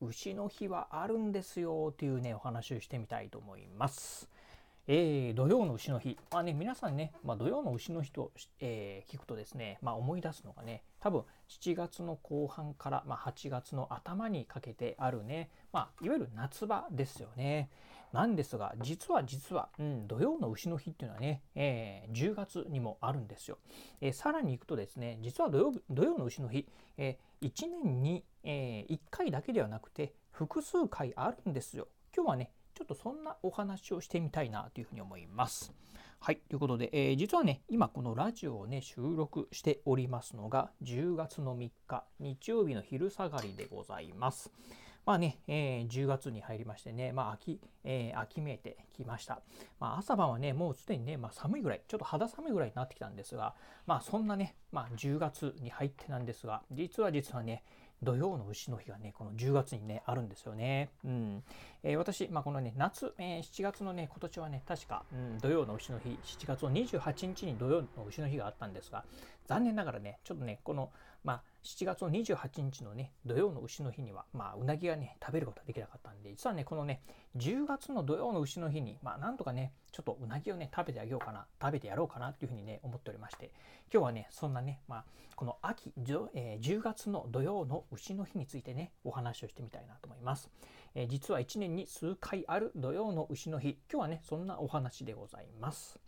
牛の日はあるんですよというねお話をしてみたいと思います。えー、土曜の牛の日、まあね、皆さんね、まあ、土曜の牛の日と、えー聞くとですね、まあ、思い出すのがね多分7月の後半から、まあ、8月の頭にかけてあるね、まあ、いわゆる夏場ですよね。なんですが実は実は、うん、土曜の牛の日っていうのはね、えー10月にもあるんですよ。えーさらにいくとですね実は土曜土曜の牛の日、え1年に、え1回だけではなくて複数回あるんですよ。今日はねちょっとそんなお話をしてみたいなというふうに思います。はいということで、えー実はね今このラジオをね収録しておりますのが10月の3日日曜日の昼下がりでございます。まあね、えー10月に入りましてね、まあ秋、えー秋めいてきました。まあ朝晩はね、もうすでにね、まあ寒いぐらい、ちょっと肌寒いぐらいになってきたんですが、まあそんなね、まあ10月に入ってなんですが、実は実はね、土曜の牛の日がね、この10月にね、あるんですよね。うん。えー私、まあこのね、夏、えー7月のね、今年はね、確か、うん、土曜の牛の日、7月の28日に土曜の牛の日があったんですが、残念ながらね、ちょっとね、この、まあ、7月の28日のね、土曜の牛の日には、まあ、うなぎがね、食べることができなかったんで、実はね、このね、10月の土曜の牛の日に、まあ、なんとかね、ちょっとうなぎをね、食べてあげようかな、食べてやろうかなっていうふうにね、思っておりまして、今日はね、そんなね、まあ、この秋、えー10月の土曜の牛の日についてね、お話をしてみたいなと思います。えー実は1年に数回ある土曜の牛の日、今日はね、そんなお話でございます。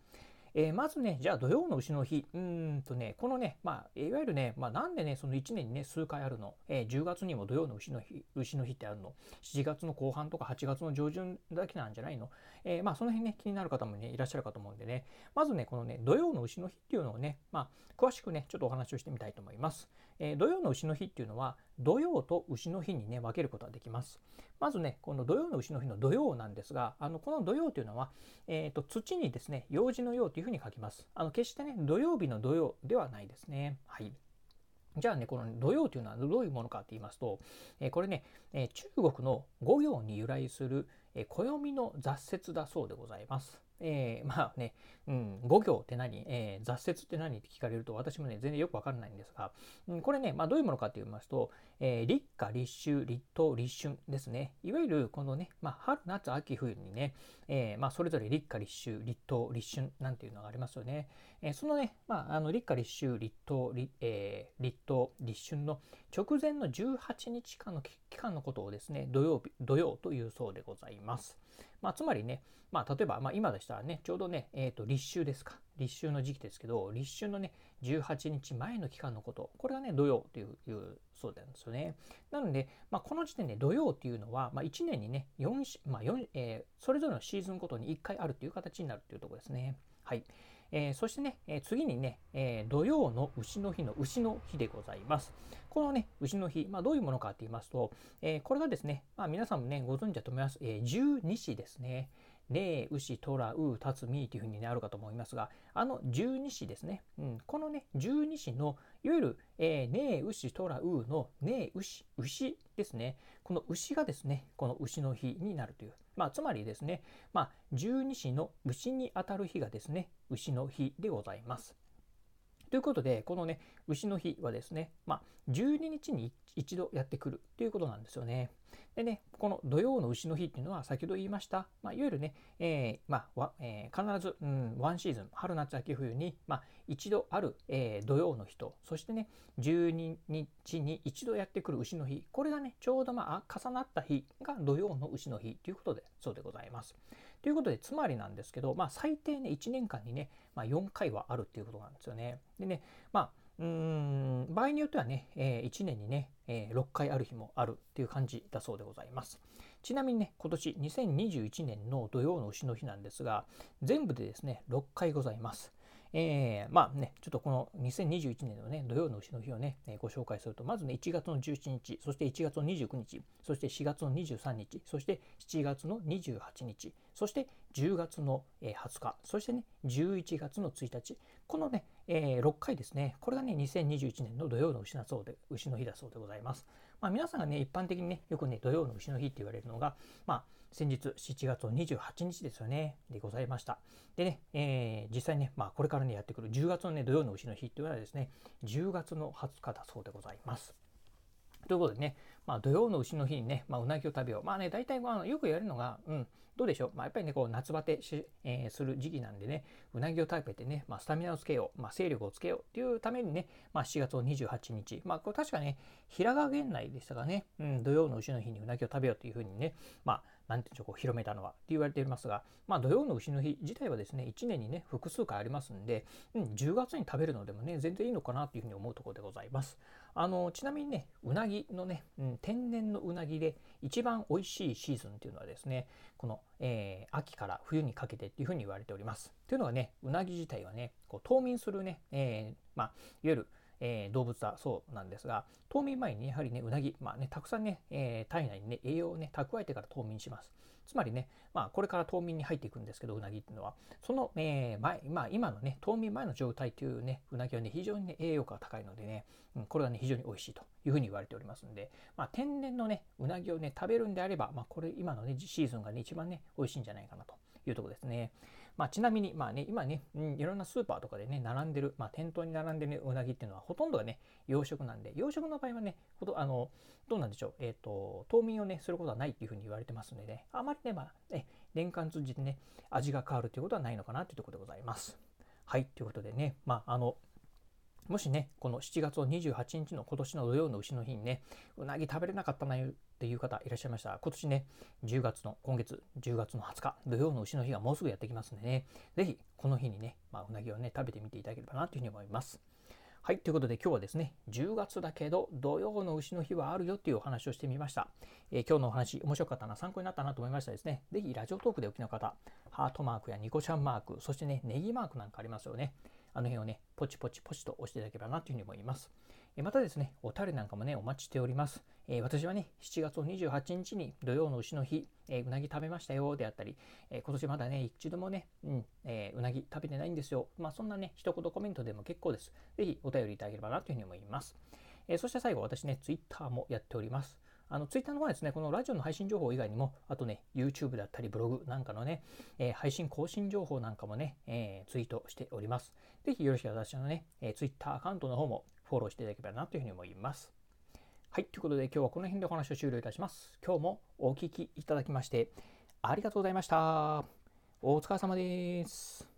えーまずね、じゃあ土曜の牛の日、うんとね、このね、まあ、いわゆるね、まあ、なんでね、その1年にね、数回あるの、えー10月にも土曜の牛の日、牛の日ってあるの、7月の後半とか8月の上旬だけなんじゃないの、えーまあ、その辺ね、気になる方もね、いらっしゃるかと思うんでね、まずね、このね、土曜の牛の日っていうのをね、まあ、詳しくね、ちょっとお話をしてみたいと思います。えー土曜の牛の日っていうのは、土曜と牛の日にね、分けることができます。まずね、この土曜の牛の日の土曜なんですが、あのこの土曜というのは、えー、と土にですね、用事のようというふうに書きます。あの決してね、土曜日の土曜ではないですね。はい。じゃあね、この土曜というのはどういうものかと言いますと、えーこれね、えー中国の五行に由来する、えー暦の雑説だそうでございます。えー まあね、うん、五行って何、えー雑説って何って聞かれると私もね全然よくわからないんですが、うん、これね、まあ、どういうものかと言いますと、えー立夏立秋立冬立春ですねいわゆるこのね、まあ、春夏秋冬にね、えまあ、それぞれ立夏立秋立冬立春なんていうのがありますよね。えそのね、まあ、あの立夏立秋立冬立,、え立冬立春の直前の18日間の期間のことをですね土曜日土曜というそうでございます。まあ、つまりね、まあ、例えば、まあ、今でしたらねちょうどね、えー、と立秋ですか立秋の時期ですけど立秋のね18日前の期間のことこれがね土曜といういうそうなんですよね。なので、まあ、この時点で土曜っていうのは、まあ、1年にね 4, まあ4えーそれぞれのシーズンごとに1回あるという形になるというところですね。はいえーそしてね、え次にね、え土曜の牛の日の牛の日でございます。このね、牛の日、まあ、どういうものかと言いますと、えこれがですね、まあ、皆さんもね、ご存知だと思います、え十二支ですね。霊、牛、虎、う、たつ、みというふうに、ね、あるかと思いますが、あの十二支ですね。うん、このね、十二支の、いわゆる、えー、霊、牛、虎、うの、霊、牛、牛ですね。この牛がですね、この牛の日になるという。まあ、つまりですね、まあ、十二支の牛にあたる日がですね、牛の日でございます。ということで、このね、牛の日はですね、まあ、12日に一度やってくるということなんですよね。でね、この土曜の牛の日っていうのは先ほど言いました、まあ、いわゆるね、えーまあえー必ず、うん、ワンシーズン、春夏秋冬に、まあ、一度ある、えー土曜の日と、そしてね、12日に一度やってくる牛の日、これがね、ちょうど、まあ、重なった日が土曜の牛の日ということで、そうでございます。ということで、つまりなんですけど、まあ、最低ね、1年間にね、まあ、4回はあるっていうことなんですよね。でね、まあ、うーん場合によってはね、え1年にね、え6回ある日もあるっていう感じだそうでございます。ちなみにね、今年2021年の土曜の牛の日なんですが、全部でですね、6回ございます。えー、まあね、ちょっとこの2021年のね、土曜の牛の日をね、えー、ご紹介すると、まずね、1月の17日、そして1月の29日、そして4月の23日、そして7月の28日、そして10月の20日、そしてね、11月の1日、このね、えー、6回ですね、これがね、2021年の土曜の牛のそうで牛の日だそうでございます。まあ、皆さんがね、一般的にね、よくね、土曜の牛の日って言われるのが、まあ、先日7月28日ですよね、でございました。でね、えー、実際ね、まあ、これからね、やってくる10月のね、土曜の牛の日っていうのはですね、10月の20日だそうでございます。ということでね、まあ、土曜の牛の日にね、まあ、うなぎを食べよう。まあね、大体、あの、よくやるのが、うん、どうでしょう。まあ、やっぱりね、こう、夏バテし、えー、する時期なんでね、うなぎを食べてね、まあ、スタミナをつけよう、まあ、勢力をつけようっていうためにね、まあ、7月の28日、まあ、これ確かね、平賀源内でしたかね、うん、土曜の牛の日にうなぎを食べようというふうにね、まあ、なんていうんでしょう、こう広めたのはって言われていますが、まあ、土曜の牛の日自体はですね、1年にね、複数回ありますんで、うん、10月に食べるのでもね、全然いいのかなというふうに思うところでございます。あの、ちなみにね、うなぎのね、うん、天然のうなぎで一番美味しいシーズンっていうのはですね、この、えー、秋から冬にかけてっていうふうに言われております。というのがね、うなぎ自体はね、こう冬眠するね、えー、まあ、いわゆるえー、動物だそうなんですが冬眠前にやはりねうなぎ、まあね、たくさんね、えー、体内にね栄養をね蓄えてから冬眠しますつまりね、まあ、これから冬眠に入っていくんですけどうなぎっていうのはその、えー、前、まあ、今のね冬眠前の状態というねうなぎはね非常に、ね、栄養価が高いのでね、うん、これはね非常に美味しいというふうに言われておりますんで、まあ、天然のねうなぎをね食べるんであれば、まあ、これ今のねシーズンがね一番ね美味しいんじゃないかなというところですね。まあ、ちなみに、まあね、今ね、うん、いろんなスーパーとかでね、並んでる、まあ、店頭に並んでる、ね、うなぎっていうのは、ほとんどがね、養殖なんで、養殖の場合はね、ほどあのどうなんでしょう、えっ、ー、と、冬眠をね、することはないっていうふうに言われてますのでね、あまりね、まあ、ね、年間通じてね、味が変わるということはないのかなっていうところでございます。はい、ということでね、まあ、あの、もしね、この7月の28日の今年の土曜の牛の日にね、うなぎ食べれなかったなっていう方いらっしゃいましたら、今年ね、10月の、今月10月の20日、土曜の牛の日がもうすぐやってきますんでね、ぜひこの日にね、まあ、うなぎをね、食べてみていただければなというふうに思います。はい、ということで今日はですね、10月だけど土曜の牛の日はあるよっていうお話をしてみました。えー、今日のお話面白かったな、参考になったなと思いましたですね。ぜひラジオトークでお聞きの方、ハートマークやニコちゃんマーク、そしてね、ネギマークなんかありますよね。あの辺をね、ポチポチポチと押していただければなというふうに思います。またですね、おたれなんかもね、お待ちしております。え私はね、7月28日に土曜の牛の日、えうなぎ食べましたよであったり、え今年まだね、一度もね、うんえ、うなぎ食べてないんですよ。まあ、そんなね、一言コメントでも結構です。ぜひお便りいただければなというふうに思います。えそして最後、私ね、Twitter もやっております。あの、ツイッターの方はですね、このラジオの配信情報以外にも、あとね、YouTube だったりブログなんかのね、えー、配信更新情報なんかもね、えー、ツイートしております。ぜひよろしければ私のね、えー、ツイッターアカウントの方もフォローしていただければなというふうに思います。はい、ということで今日はこの辺でお話を終了いたします。今日もお聴きいただきましてありがとうございました。お疲れ様です。